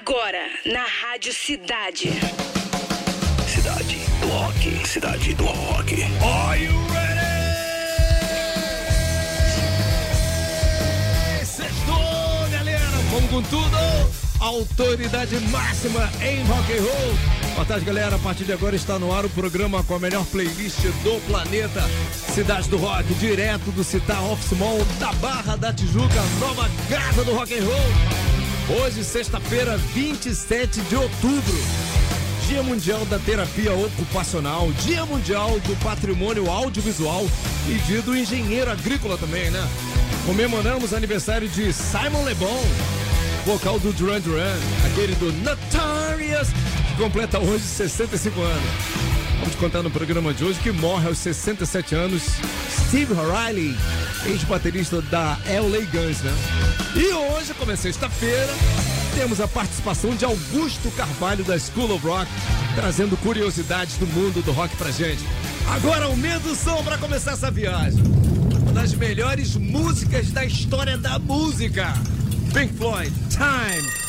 Agora, na Rádio Cidade. Cidade do Rock. Cidade do Rock. Are you ready? Sextou, galera. Vamos com tudo. Autoridade máxima em rock and roll. Boa tarde, galera. A partir de agora está no ar o programa com a melhor playlist do planeta. Cidade do Rock, direto do Citar Office Mall da Barra da Tijuca, nova casa do rock and roll. Hoje, sexta-feira, 27 de outubro. Dia Mundial da Terapia Ocupacional, Dia Mundial do Patrimônio Audiovisual e Dia do Engenheiro Agrícola também, né? Comemoramos aniversário de Simon Le Bon, vocal do Duran Duran, aquele do Notorious, que completa hoje 65 anos. Vamos contar no programa de hoje que morre aos 67 anos Steve O'Reilly, ex-baterista da LA Guns, né? E hoje, como é sexta-feira, temos a participação de Augusto Carvalho da School of Rock, trazendo curiosidades do mundo do rock pra gente. Agora aumenta o som pra começar essa viagem. Uma das melhores músicas da história da música. Pink Floyd, Time.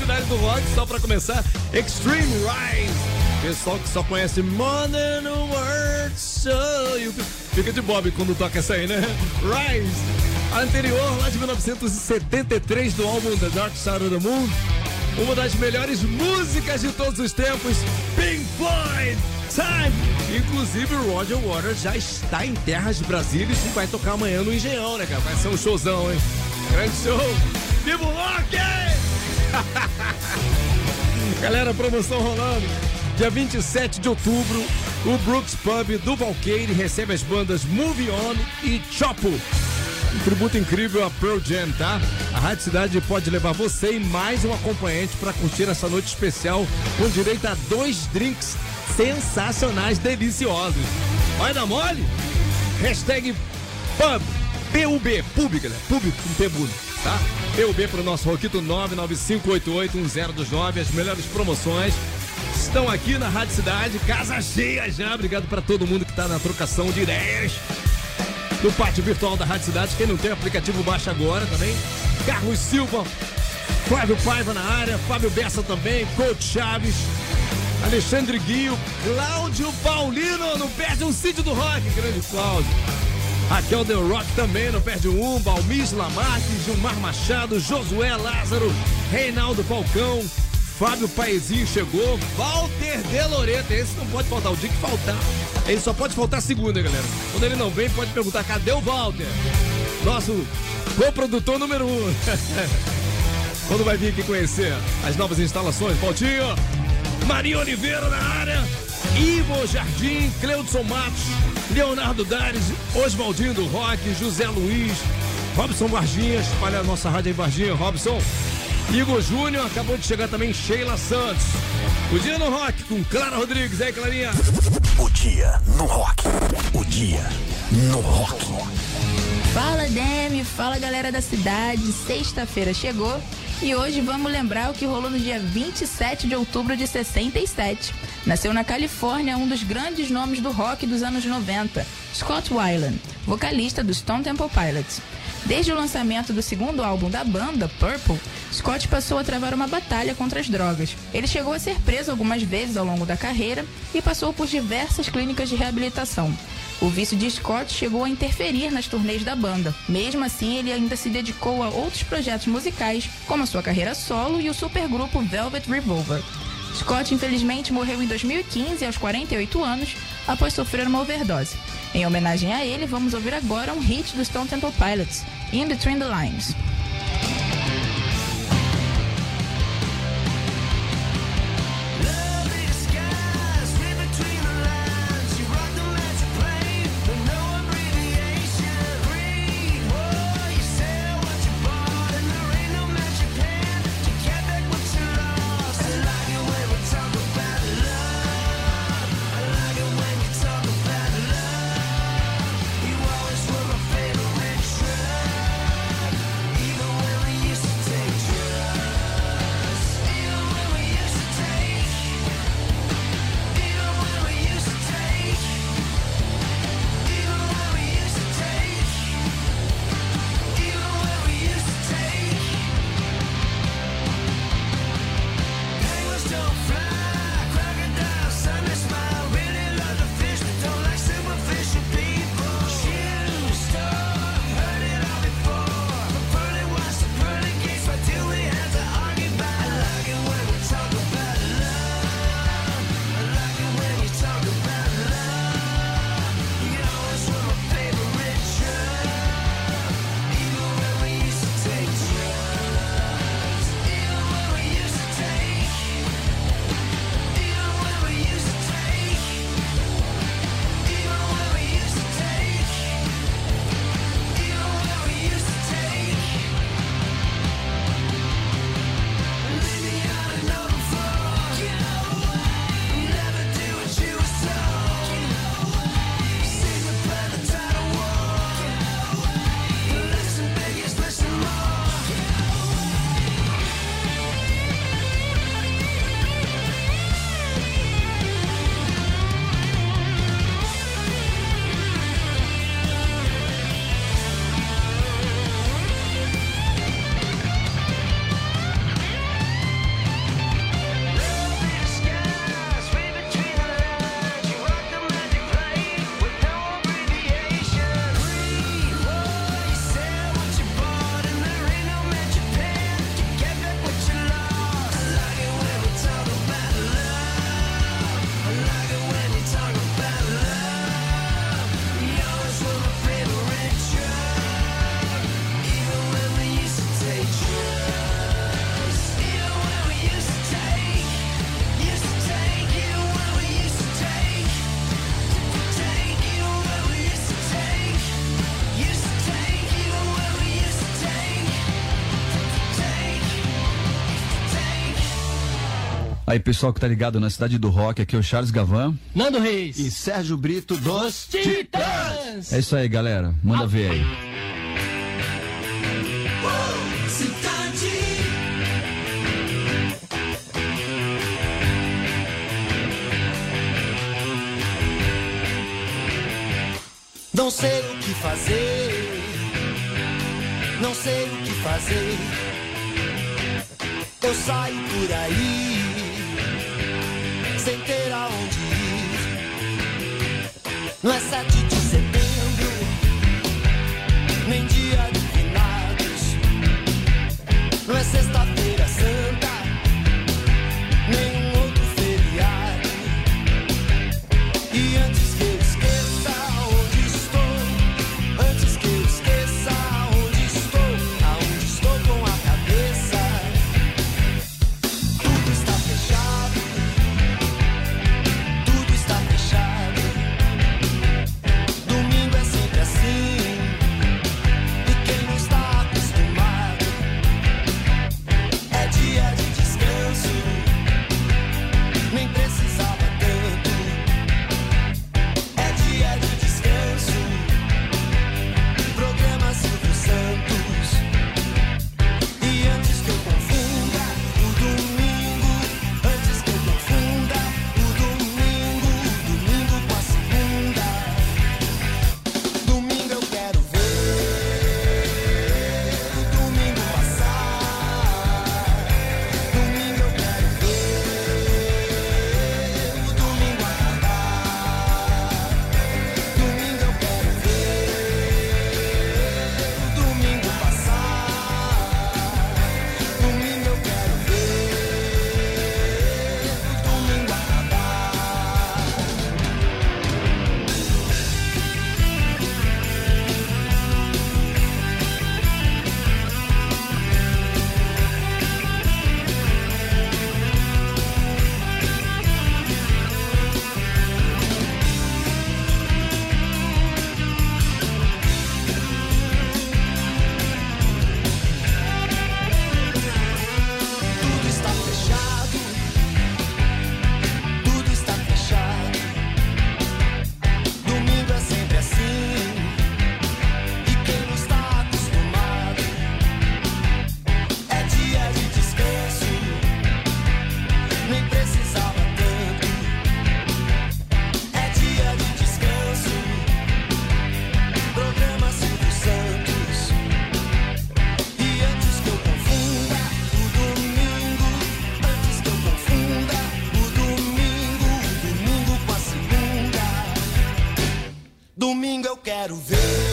Cidade do Rock, só pra começar, Extreme Rise. Pessoal que só conhece Modern World Show. Fica de Bob quando toca essa aí, né? Rise. Anterior, lá de 1973, do álbum The Dark Side of the Moon. Uma das melhores músicas de todos os tempos, Pink Floyd. Time! Inclusive o Roger Waters já está em terras de Brasília e vai tocar amanhã no Engenhão, né, cara? Vai ser um showzão, hein? Grande show! Viva o rock! Galera, promoção rolando. Dia 27 de outubro, o Brooks Pub do Valqueire recebe as bandas Move On e Chopo. Um tributo incrível a Pearl Jam, tá? A Rádio Cidade pode levar você e mais um acompanhante para curtir essa noite especial com direito a dois drinks sensacionais, deliciosos. Vai dar mole? Hashtag pub, PUB, pub, galera, pub com P tá? PUB pro nosso Roquito 995881029, as melhores promoções estão aqui na Rádio Cidade, casa cheia já, obrigado para todo mundo que tá na trocação de ideias no pátio virtual da Rádio Cidade, quem não tem aplicativo baixa agora também, Carlos Silva, Flávio Paiva na área, Fábio Bessa também, Coach Chaves, Alexandre Guio, Cláudio Paulino, não perde um sítio do rock, grande Cláudio. Raquel Del Rock também, não perde um, Balmis Lamarque, Gilmar Machado, Josué Lázaro, Reinaldo Falcão, Fábio Paezinho chegou, Walter De Loreto, esse não pode faltar, o dia que faltar, ele só pode faltar segunda, galera. Quando ele não vem, pode perguntar, cadê o Walter? Nosso co-produtor número um. Quando vai vir aqui conhecer as novas instalações, Valtinho? Maria Oliveira na área, Ivo Jardim, Cleudson Matos, Leonardo Dares, Oswaldinho do Rock, José Luiz, Robson Varginha, espalha a nossa rádio aí, Varginha, Robson. Igor Júnior, acabou de chegar também Sheila Santos. O dia no rock com Clara Rodrigues, aí Clarinha. O dia no rock. O dia no rock. Fala Demi, fala galera da cidade. Sexta-feira chegou e hoje vamos lembrar o que rolou no dia 27 de outubro de 67. Nasceu na Califórnia um dos grandes nomes do rock dos anos 90, Scott Weiland, vocalista do Stone Temple Pilots. Desde o lançamento do segundo álbum da banda, Purple, Scott passou a travar uma batalha contra as drogas. Ele chegou a ser preso algumas vezes ao longo da carreira e passou por diversas clínicas de reabilitação. O vício de Scott chegou a interferir nas turnês da banda. Mesmo assim, ele ainda se dedicou a outros projetos musicais, como a sua carreira solo e o supergrupo Velvet Revolver. Scott, infelizmente, morreu em 2015, aos 48 anos, após sofrer uma overdose. Em homenagem a ele, vamos ouvir agora um hit do Stone Temple Pilots, In Between the Lines. Aí, pessoal que tá ligado na cidade do rock, aqui é o Charles Gavan. Nando Reis. E Sérgio Brito dos Titãs. É isso aí, galera. Manda ver aí. Não sei o que fazer, não sei o que fazer. Eu saio por aí, Não é sete de quero ver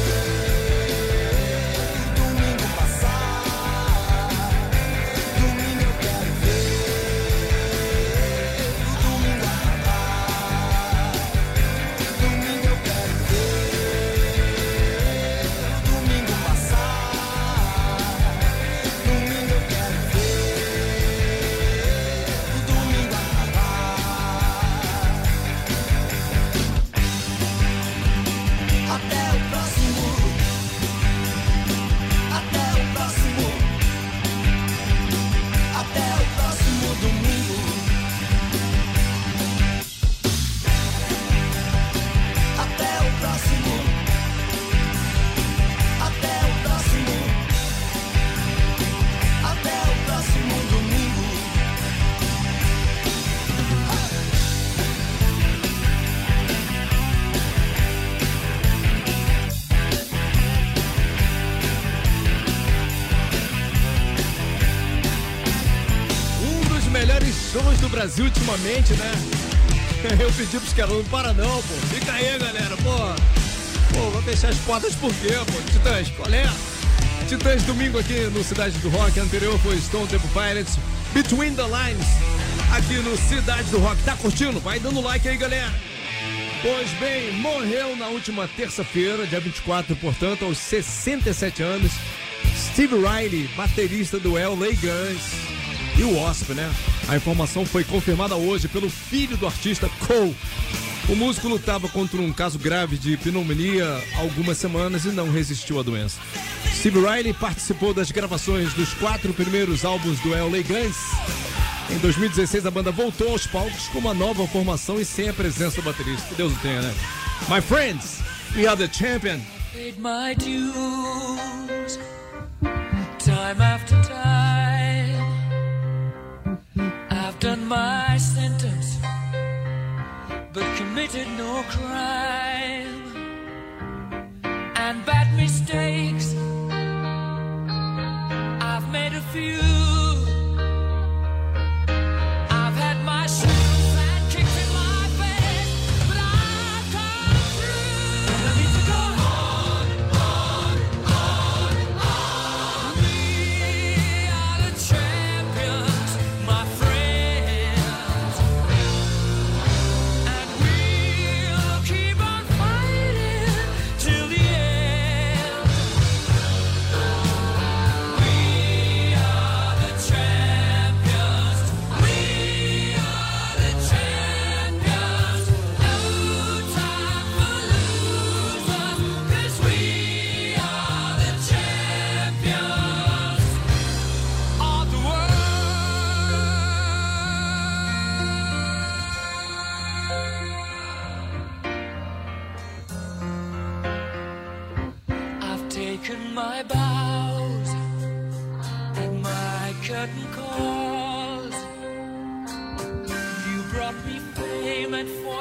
ultimamente, né? Eu pedi pros caras, não para não, pô. Fica aí, galera, pô. Pô, vou fechar as portas por quê, pô? Titãs, qual é? Titãs, domingo aqui no Cidade do Rock. Anterior foi Stone Temple Pilots, Between the Lines, aqui no Cidade do Rock. Tá curtindo? Vai dando like aí, galera. Pois bem, morreu na última terça-feira, dia 24, portanto, aos 67 anos, Steve Riley, baterista do LA Guns e o Wasp, né? A informação foi confirmada hoje pelo filho do artista Cole. O músico lutava contra um caso grave de pneumonia há algumas semanas e não resistiu à doença. Steve Riley participou das gravações dos quatro primeiros álbuns do LA Guns. Em 2016, a banda voltou aos palcos com uma nova formação e sem a presença do baterista. Que Deus o tenha, né? My friends, we are the champion. paid my dues time after time. My sentence, but committed no crime. And bad mistakes,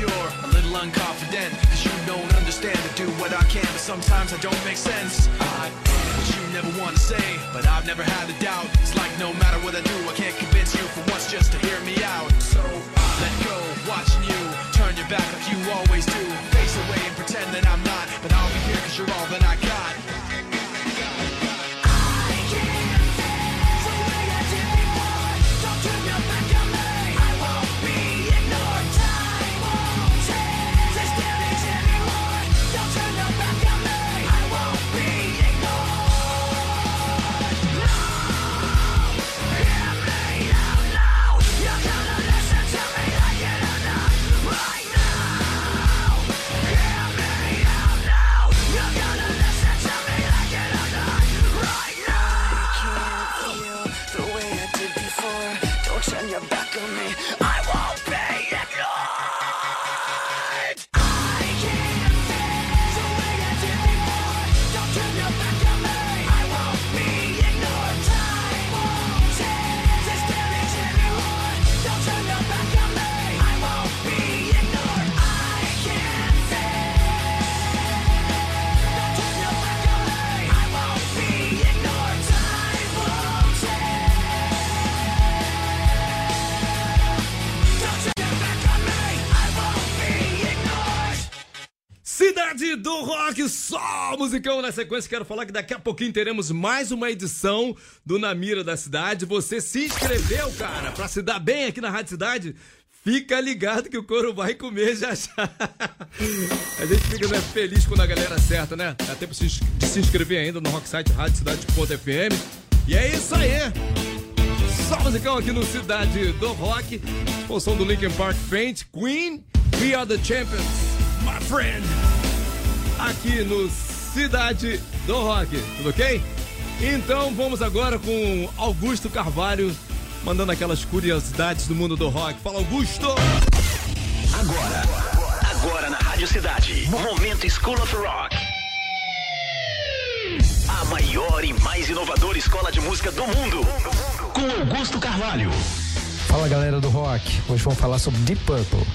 Insecure, a little unconfident. Cause you don't understand to do what I can But sometimes I don't make sense. I what you never want to say But I've never had a doubt. It's like no matter what I do I can't convince you for once just to hear me out. So I let go, watching you. Turn your back like you always do. Face away and pretend that I'm not But I'll be here cause you're all that I got só musicão na sequência. Quero falar que daqui a pouquinho teremos mais uma edição do Na Mira da Cidade. Você se inscreveu, cara, pra se dar bem aqui na Rádio Cidade? Fica ligado que o couro vai comer já já. A gente fica né, feliz quando a galera acerta, né? Dá tempo de se- inscrever ainda no Rocksite Rádio Cidade.fm. E é isso aí. Só musicão aqui no Cidade do Rock. Função do Linkin Park Faint, Queen, We Are the Champions, my friend. Aqui no Cidade do Rock, tudo ok? Então vamos agora com Augusto Carvalho, mandando aquelas curiosidades do mundo do rock. Fala, Augusto! Agora, agora na Rádio Cidade, Momento School of Rock. A maior e mais inovadora escola de música do mundo. Com Augusto Carvalho. Fala galera do rock, hoje vamos falar sobre Deep Purple.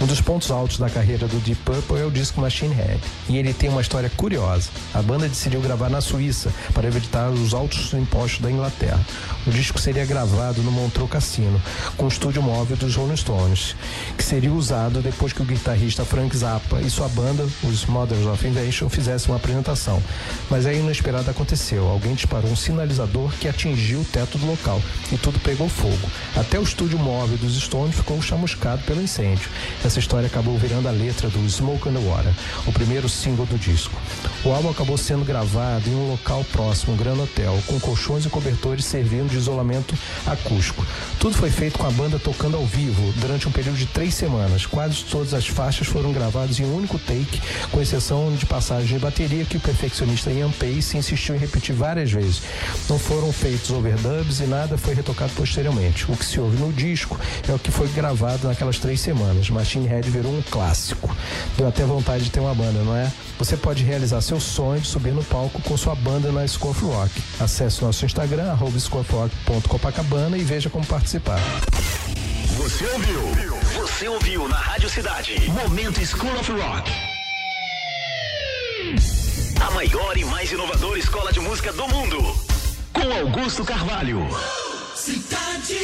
Um dos pontos altos da carreira do Deep Purple é o disco Machine Head, e ele tem uma história curiosa. A banda decidiu gravar na Suíça para evitar os altos impostos da Inglaterra. O disco seria gravado no Montreux Cassino, com o estúdio móvel dos Rolling Stones, que seria usado depois que o guitarrista Frank Zappa e sua banda, os Mothers of Invention, fizessem uma apresentação. Mas aí inesperado aconteceu. Alguém disparou um sinalizador que atingiu o teto do local e tudo pegou fogo. Até o estúdio móvel dos Stones ficou chamuscado pelo incêndio. Essa história acabou virando a letra do Smoke the Water, o primeiro single do disco. O álbum acabou sendo gravado em um local próximo, um Gran Hotel, com colchões e cobertores servindo de isolamento acústico. Tudo foi feito com a banda tocando ao vivo durante um período de três semanas. Quase todas as faixas foram gravadas em um único take, com exceção de passagens de bateria que o perfeccionista Ian Pace insistiu em repetir várias vezes. Não foram feitos overdubs e nada foi retocado posteriormente. O que se ouve no disco é o que foi gravado naquelas três semanas. Machine Head virou um clássico. Deu até vontade de ter uma banda, não é? Você pode realizar seu sonho de subir no palco com sua banda na Scorf Rock. Acesse nosso Instagram, arroba e veja como participar. Você ouviu? Você ouviu na Rádio Cidade. Momento School of Rock. A maior e mais inovadora escola de música do mundo. Com Augusto Carvalho. Cidade.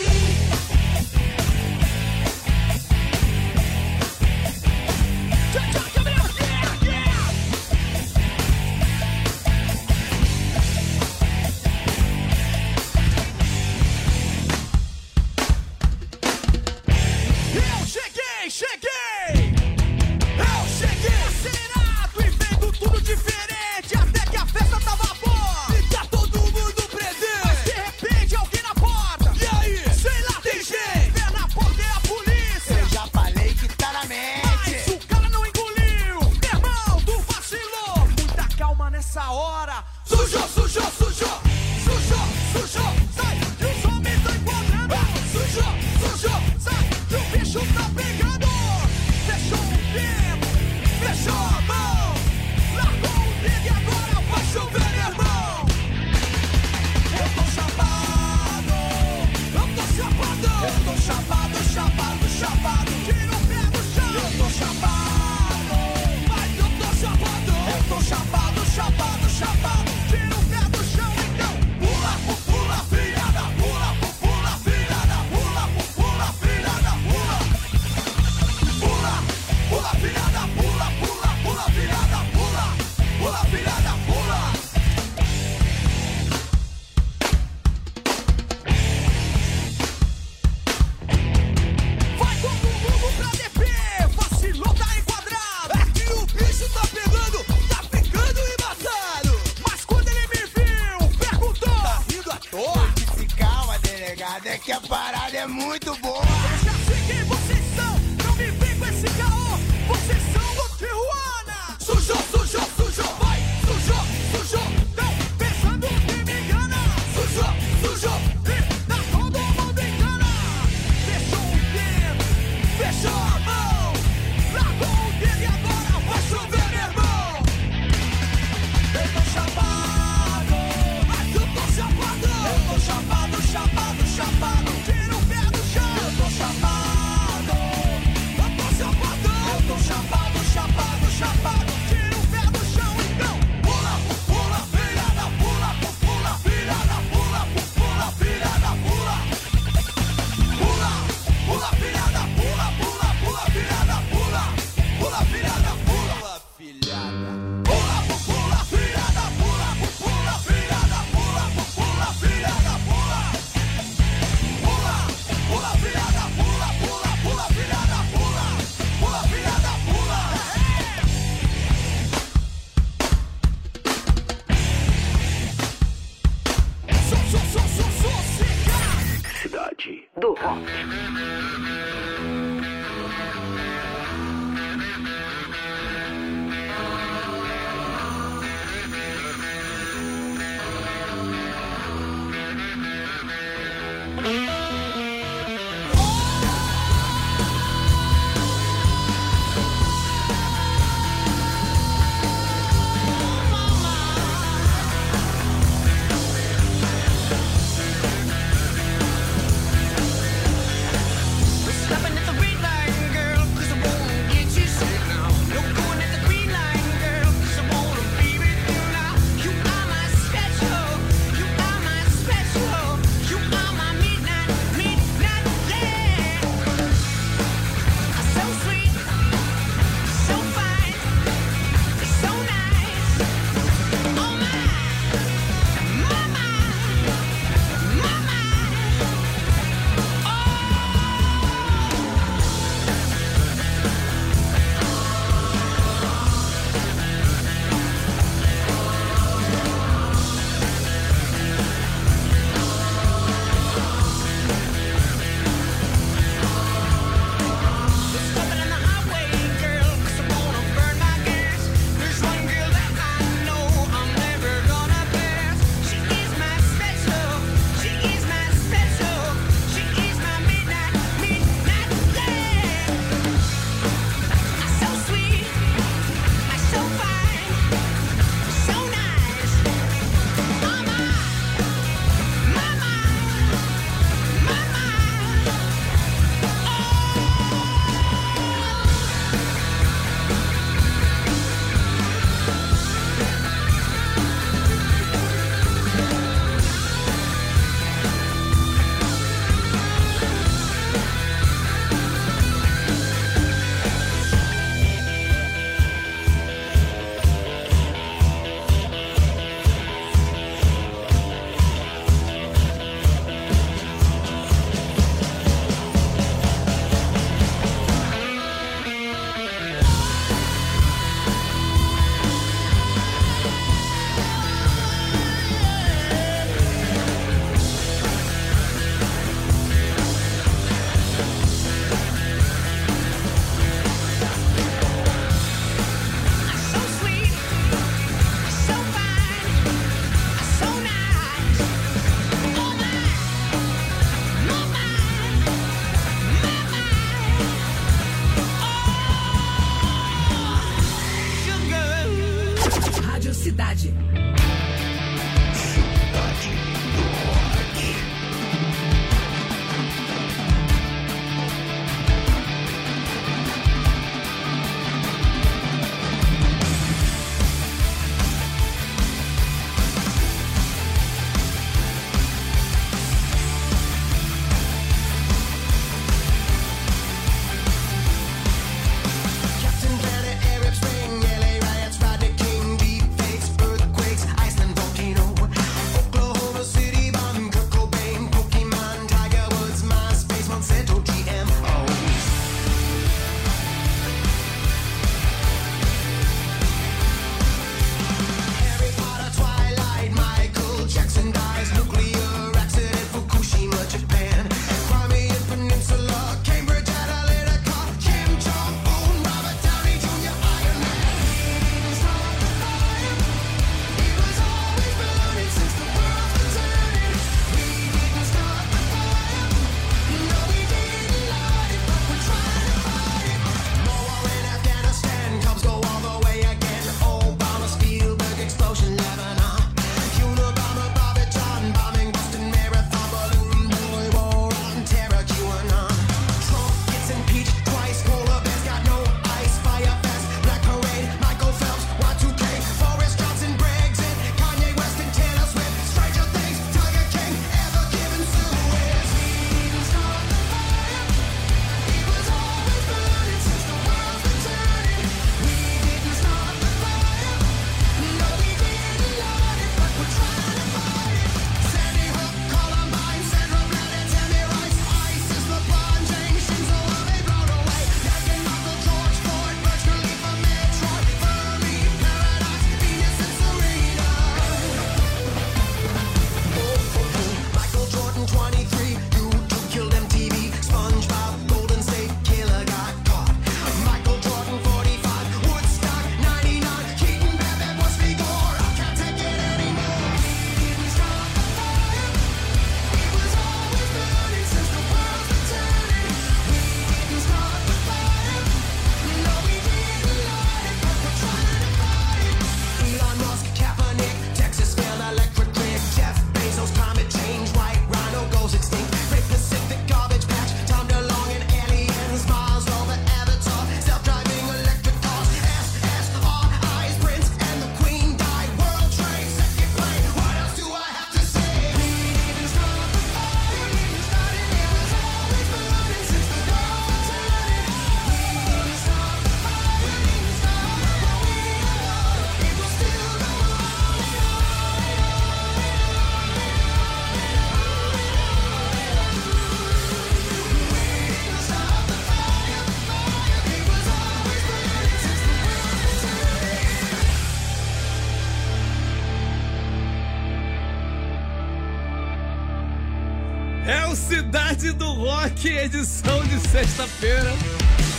Que é edição de sexta-feira.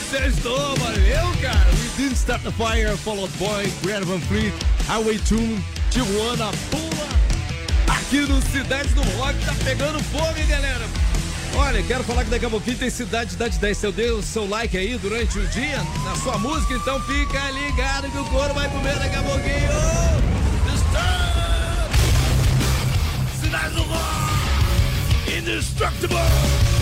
Sextou, valeu, cara. We Didn't Start the Fire, followed Out Boy, Greta Van Fleet, Highway Tune, Tijuana, Pula. Aqui no Cidade do Rock tá pegando fogo, hein, galera? Olha, quero falar que daqui a pouquinho tem Cidade da 10. Seu dei o seu like aí durante o dia na sua música, então fica ligado que o couro vai comer daqui a pouquinho. Cidade do Rock! Indestructible!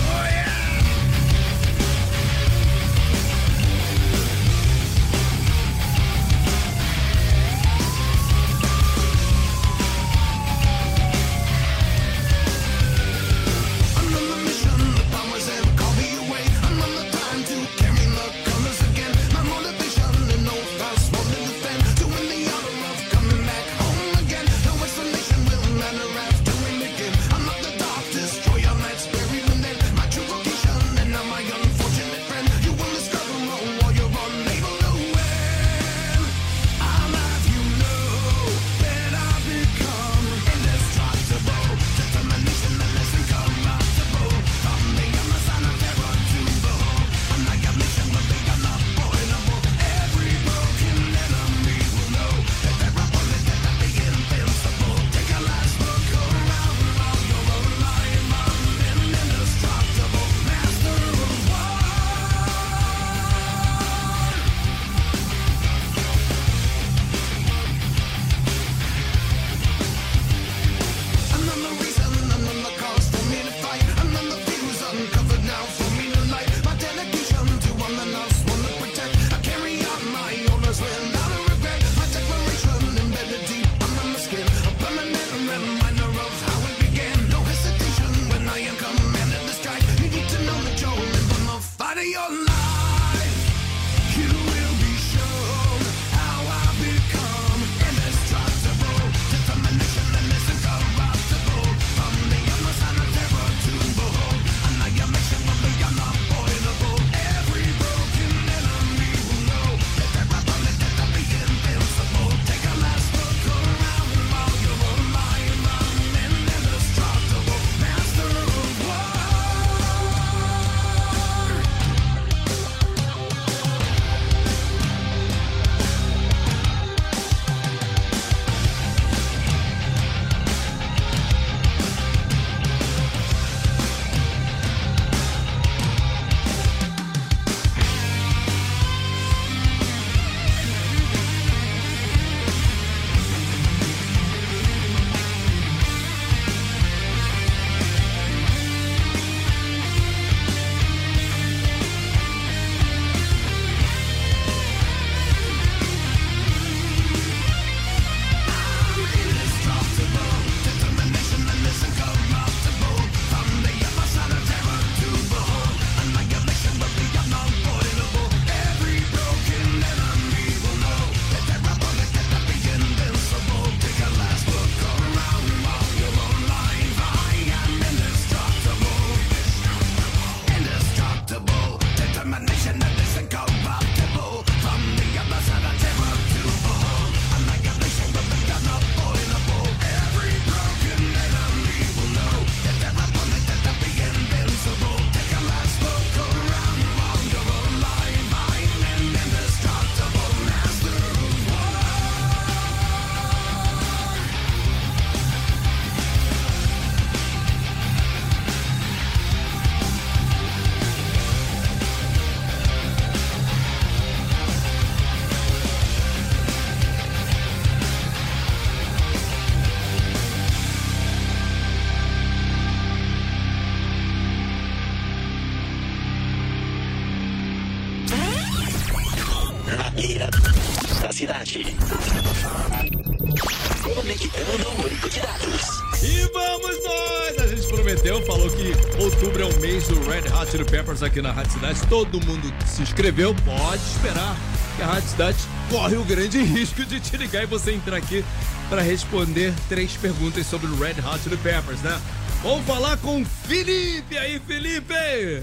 Aqui na Rádio Cidade. Todo mundo que se inscreveu, pode esperar que a Rádio Cidade corre o grande risco de te ligar e você entrar aqui para responder três perguntas sobre o Red Hot Chili Peppers, né? Vamos falar com o Felipe aí, Felipe!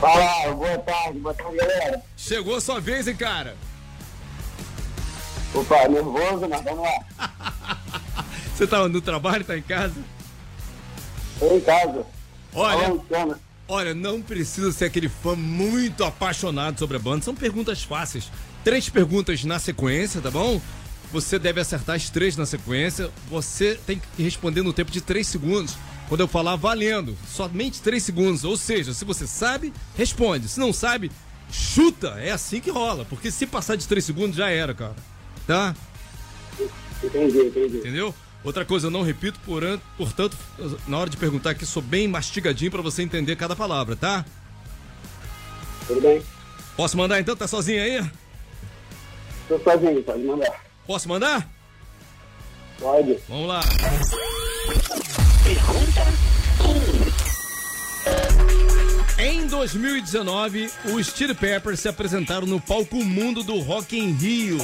Fala, boa tarde, boa tarde, galera. Chegou a sua vez, hein, cara? Opa, nervoso, mas vamos lá. Você tá no trabalho, tá em casa? Tô em casa. Olha, cama. Olha, não precisa ser aquele fã muito apaixonado sobre a banda. São perguntas fáceis. Três perguntas na sequência, tá bom? Você deve acertar as três na sequência. Você tem que responder no tempo de três segundos. Quando eu falar valendo, somente três segundos. Ou seja, se você sabe, responde. Se não sabe, chuta. É assim que rola. Porque se passar de três segundos, já era, cara. Tá? Entendi, entendi. Entendeu? Outra coisa, eu não repito, por an- portanto, na hora de perguntar aqui, sou bem mastigadinho pra você entender cada palavra, tá? Tudo bem? Posso mandar então? Tá sozinho aí? Tô sozinho, pode mandar. Posso mandar? Pode. Vamos lá. Em 2019, os Chili Peppers se apresentaram no palco mundo do Rock in Rio.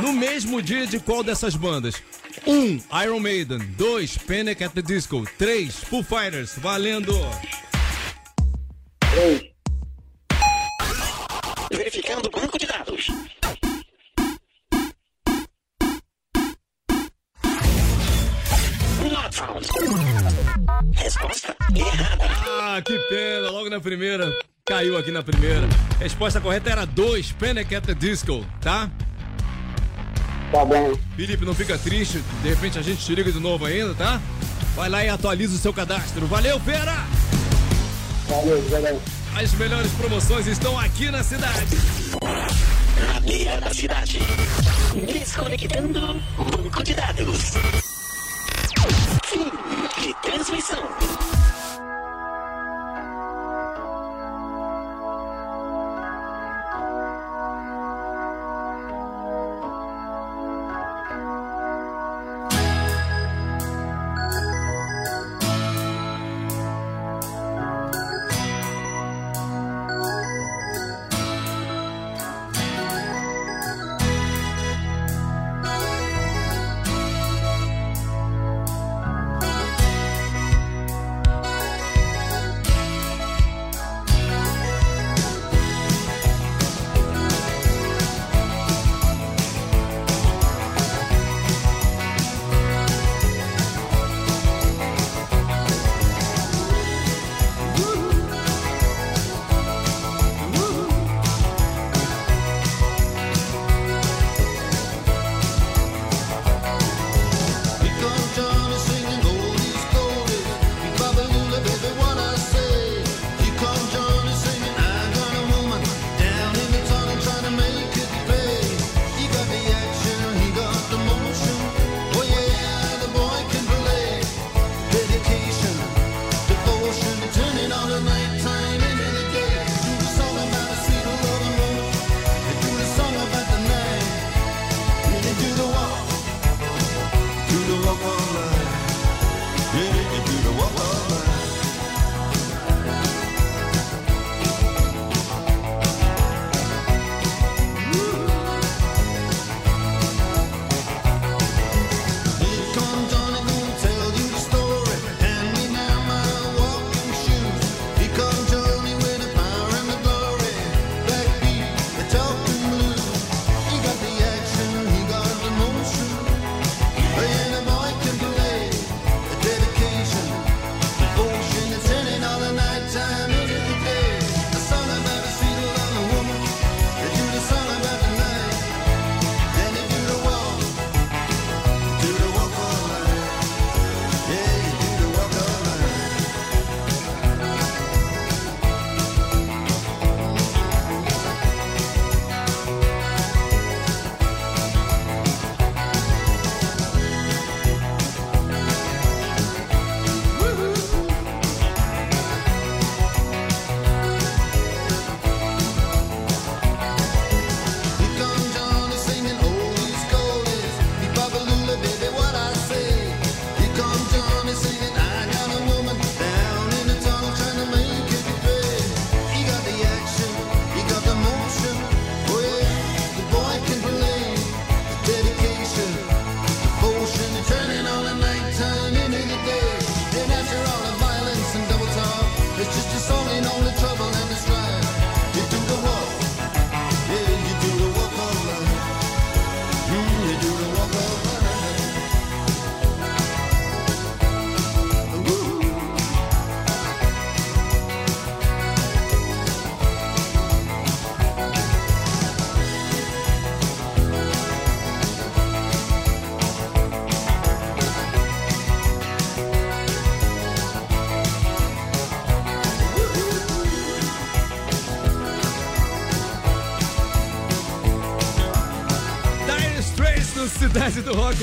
No mesmo dia de qual dessas bandas? 1. Um, Iron Maiden. 2. Panic at the Disco. 3. Foo Fighters. Valendo! Três. Verificando o banco de dados. Not found. Resposta errada. Ah, que pena, logo na primeira. Caiu aqui na primeira. Resposta correta era 2. Panic at the Disco, tá? Tá bom. Felipe, não fica triste. De repente a gente te liga de novo ainda, tá? Vai lá e atualiza o seu cadastro. Valeu, fera! Valeu, valeu. As melhores promoções estão aqui na cidade. Na beira da cidade. Desconectando o banco de dados. Fim de transmissão.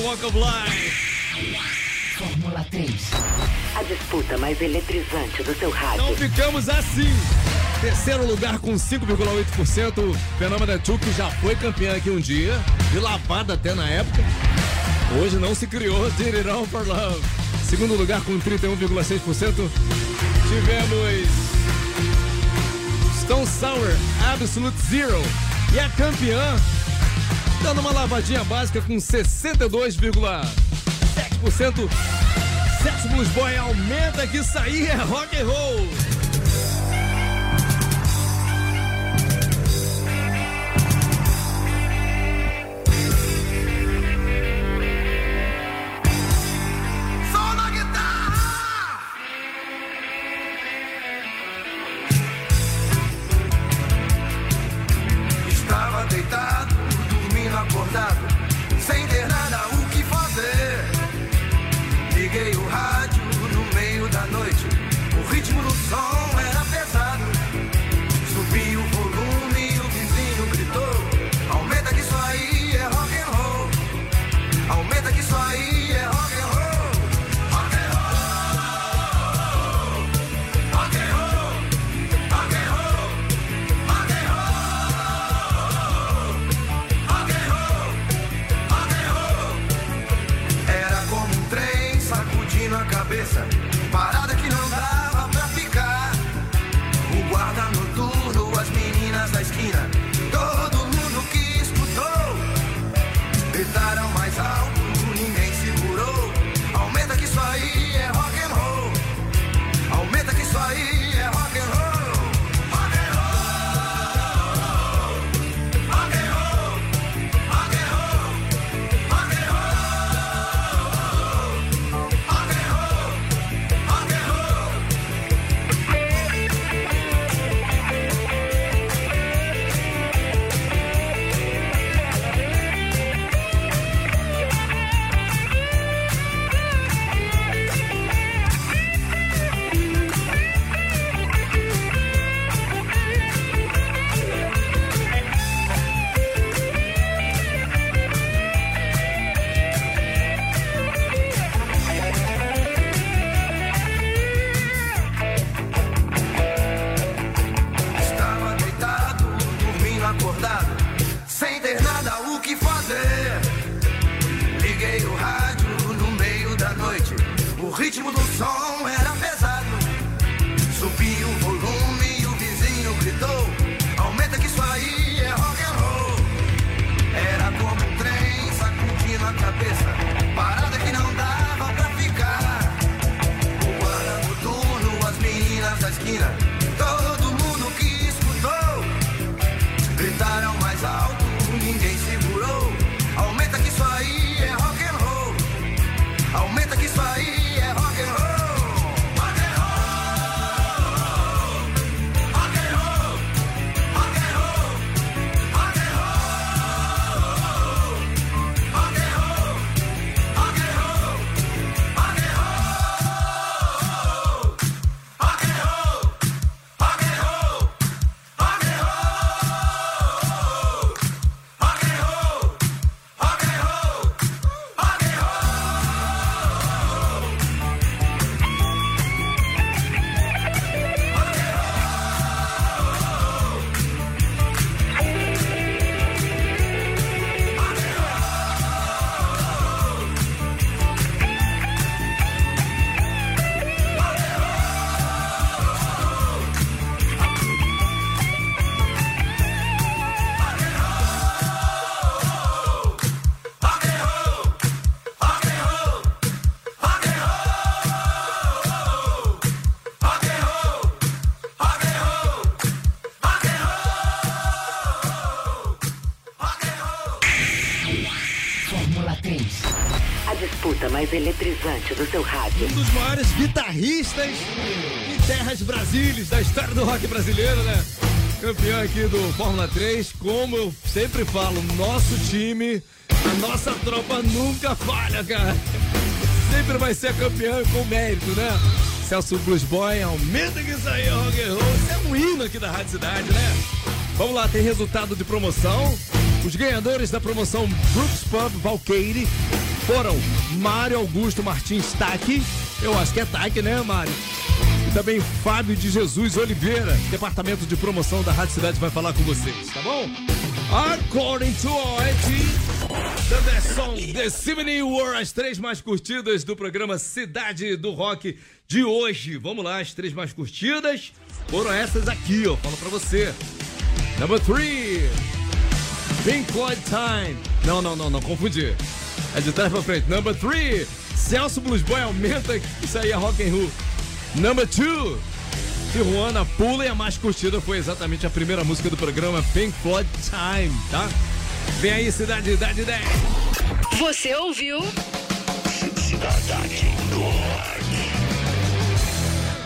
Walk of Life. Fórmula 3. A disputa mais eletrizante do seu rádio. Então ficamos assim. Terceiro lugar com 5,8%. Fenômeno Tchu, que já foi campeã aqui um dia. De lavada até na época. Hoje não se criou Did It All for Love. Segundo lugar com 31,6%. Tivemos Stone Sour Absolute Zero. E a campeã dando uma lavadinha básica com 62,7%. Sexo Blues Boy aumenta que aí é rock and roll. Um dos maiores guitarristas em terras brasílias da história do rock brasileiro, né? Campeão aqui do Fórmula 3. Como eu sempre falo, nosso time, a nossa tropa nunca falha, cara. Sempre vai ser campeão com mérito, né? Celso Blues Boy, aumenta que isso aí, rock and roll. Isso é um hino aqui da Rádio Cidade, né? Vamos lá, tem resultado de promoção. Os ganhadores da promoção Brooks Pub Valkyrie foram Mário Augusto Martins Taque, eu acho que é Taque, né, Mário? E também Fábio de Jesus Oliveira, departamento de promoção da Rádio Cidade vai falar com vocês, tá bom? According to OIT, the best song this evening were as três mais curtidas do programa Cidade do Rock de hoje. Vamos lá, as três mais curtidas foram essas aqui, ó. Falo pra você. Number three, Pink Floyd Time. Não, não, não, não, confundi. É de trás pra frente. Number three, Celso Blues Boy aumenta. Isso aí é rock and roll. Number two, Tijuana pula e a mais curtida foi exatamente a primeira música do programa Pink Floyd Time, tá? Vem aí, Cidade Idade 10. Você ouviu? Cidade do Rock.